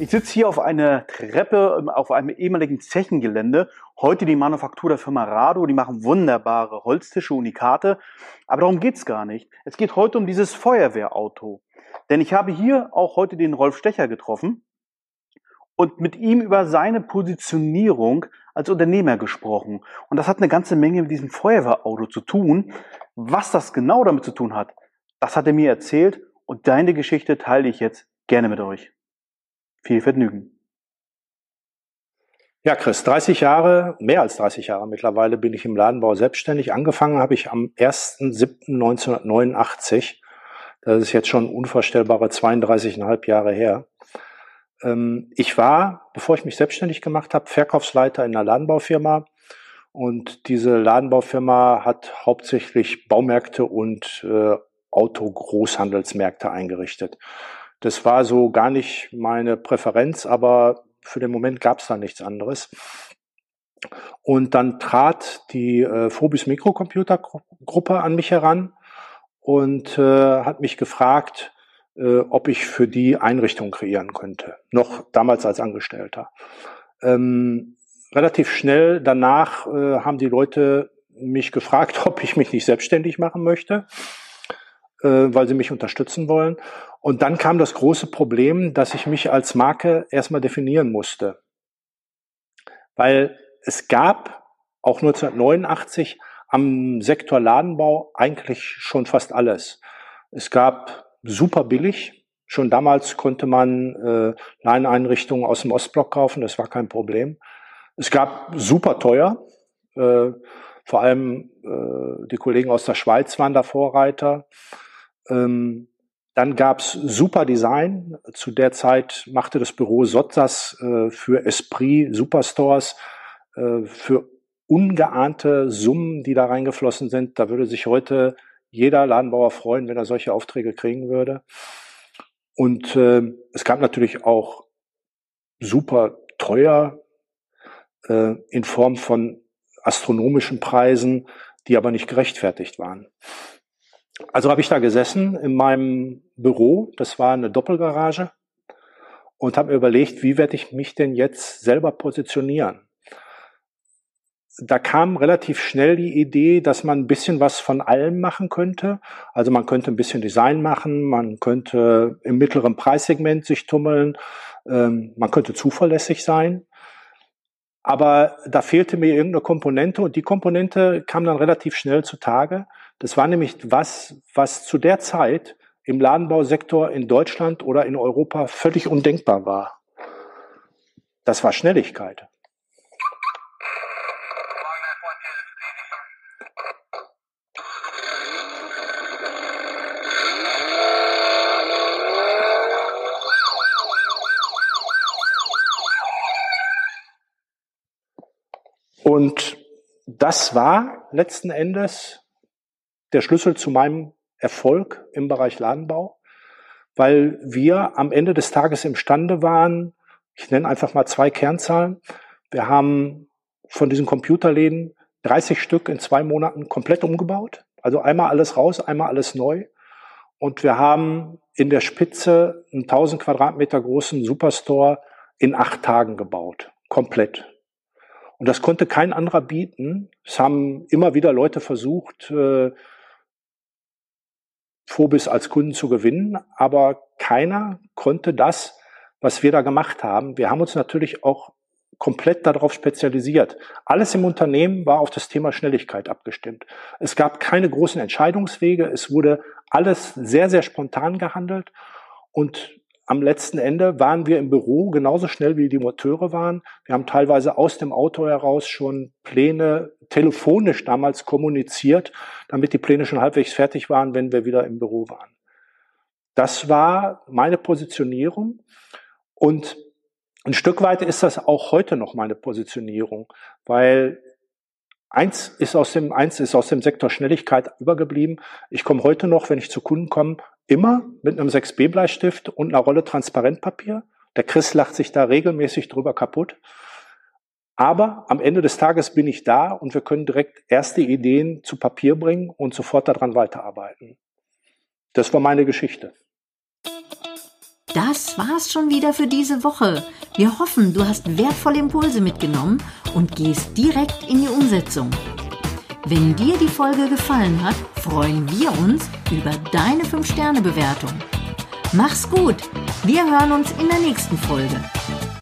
Ich sitze hier auf einer Treppe auf einem ehemaligen Zechengelände. Heute die Manufaktur der Firma Rado. Die machen wunderbare Holztische, Unikate. Aber darum geht's gar nicht. Es geht heute um dieses Feuerwehrauto. Denn ich habe hier auch heute den Rolf Stecher getroffen und mit ihm über seine Positionierung als Unternehmer gesprochen. Und das hat eine ganze Menge mit diesem Feuerwehrauto zu tun. Was das genau damit zu tun hat, das hat er mir erzählt und deine Geschichte teile ich jetzt gerne mit euch. Viel Vergnügen. Ja, Chris, 30 Jahre, mehr als 30 Jahre mittlerweile bin ich im Ladenbau selbstständig. Angefangen habe ich am 1.7.1989. Das ist jetzt schon unvorstellbare 32,5 Jahre her. Ähm, ich war, bevor ich mich selbstständig gemacht habe, Verkaufsleiter in einer Ladenbaufirma. Und diese Ladenbaufirma hat hauptsächlich Baumärkte und äh, Autogroßhandelsmärkte eingerichtet. Das war so gar nicht meine Präferenz, aber für den Moment gab es da nichts anderes. Und dann trat die äh, Phobis Mikrocomputergruppe an mich heran und äh, hat mich gefragt, äh, ob ich für die Einrichtungen kreieren könnte. Noch damals als Angestellter. Ähm, relativ schnell danach äh, haben die Leute mich gefragt, ob ich mich nicht selbstständig machen möchte, weil sie mich unterstützen wollen. Und dann kam das große Problem, dass ich mich als Marke erstmal definieren musste. Weil es gab auch 1989 am Sektor Ladenbau eigentlich schon fast alles. Es gab super billig. Schon damals konnte man äh, Leineinrichtungen aus dem Ostblock kaufen, das war kein Problem. Es gab super teuer. Äh, vor allem äh, die Kollegen aus der Schweiz waren da Vorreiter. Ähm, dann gab's super Design. Zu der Zeit machte das Büro Sotzas äh, für Esprit Superstores äh, für ungeahnte Summen, die da reingeflossen sind. Da würde sich heute jeder Ladenbauer freuen, wenn er solche Aufträge kriegen würde. Und äh, es gab natürlich auch super teuer äh, in Form von astronomischen Preisen, die aber nicht gerechtfertigt waren. Also habe ich da gesessen in meinem Büro, das war eine Doppelgarage, und habe mir überlegt, wie werde ich mich denn jetzt selber positionieren? Da kam relativ schnell die Idee, dass man ein bisschen was von allem machen könnte. Also man könnte ein bisschen Design machen, man könnte im mittleren Preissegment sich tummeln, ähm, man könnte zuverlässig sein. Aber da fehlte mir irgendeine Komponente und die Komponente kam dann relativ schnell zutage. Das war nämlich was, was zu der Zeit im Ladenbausektor in Deutschland oder in Europa völlig undenkbar war. Das war Schnelligkeit. Und das war letzten Endes der Schlüssel zu meinem Erfolg im Bereich Ladenbau, weil wir am Ende des Tages imstande waren, ich nenne einfach mal zwei Kernzahlen. Wir haben von diesen Computerläden 30 Stück in zwei Monaten komplett umgebaut. Also einmal alles raus, einmal alles neu. Und wir haben in der Spitze einen 1000 Quadratmeter großen Superstore in acht Tagen gebaut. Komplett. Und das konnte kein anderer bieten. Es haben immer wieder Leute versucht, äh, Phobis als Kunden zu gewinnen, aber keiner konnte das, was wir da gemacht haben. Wir haben uns natürlich auch komplett darauf spezialisiert. Alles im Unternehmen war auf das Thema Schnelligkeit abgestimmt. Es gab keine großen Entscheidungswege. Es wurde alles sehr, sehr spontan gehandelt. Und am letzten Ende waren wir im Büro genauso schnell wie die Moteure waren. Wir haben teilweise aus dem Auto heraus schon Pläne telefonisch damals kommuniziert, damit die Pläne schon halbwegs fertig waren, wenn wir wieder im Büro waren. Das war meine Positionierung. Und ein Stück weit ist das auch heute noch meine Positionierung, weil eins ist aus dem, eins ist aus dem Sektor Schnelligkeit übergeblieben. Ich komme heute noch, wenn ich zu Kunden komme, immer mit einem 6B-Bleistift und einer Rolle Transparentpapier. Der Chris lacht sich da regelmäßig drüber kaputt. Aber am Ende des Tages bin ich da und wir können direkt erste Ideen zu Papier bringen und sofort daran weiterarbeiten. Das war meine Geschichte. Das war's schon wieder für diese Woche. Wir hoffen, du hast wertvolle Impulse mitgenommen und gehst direkt in die Umsetzung. Wenn dir die Folge gefallen hat, freuen wir uns über deine 5-Sterne-Bewertung. Mach's gut. Wir hören uns in der nächsten Folge.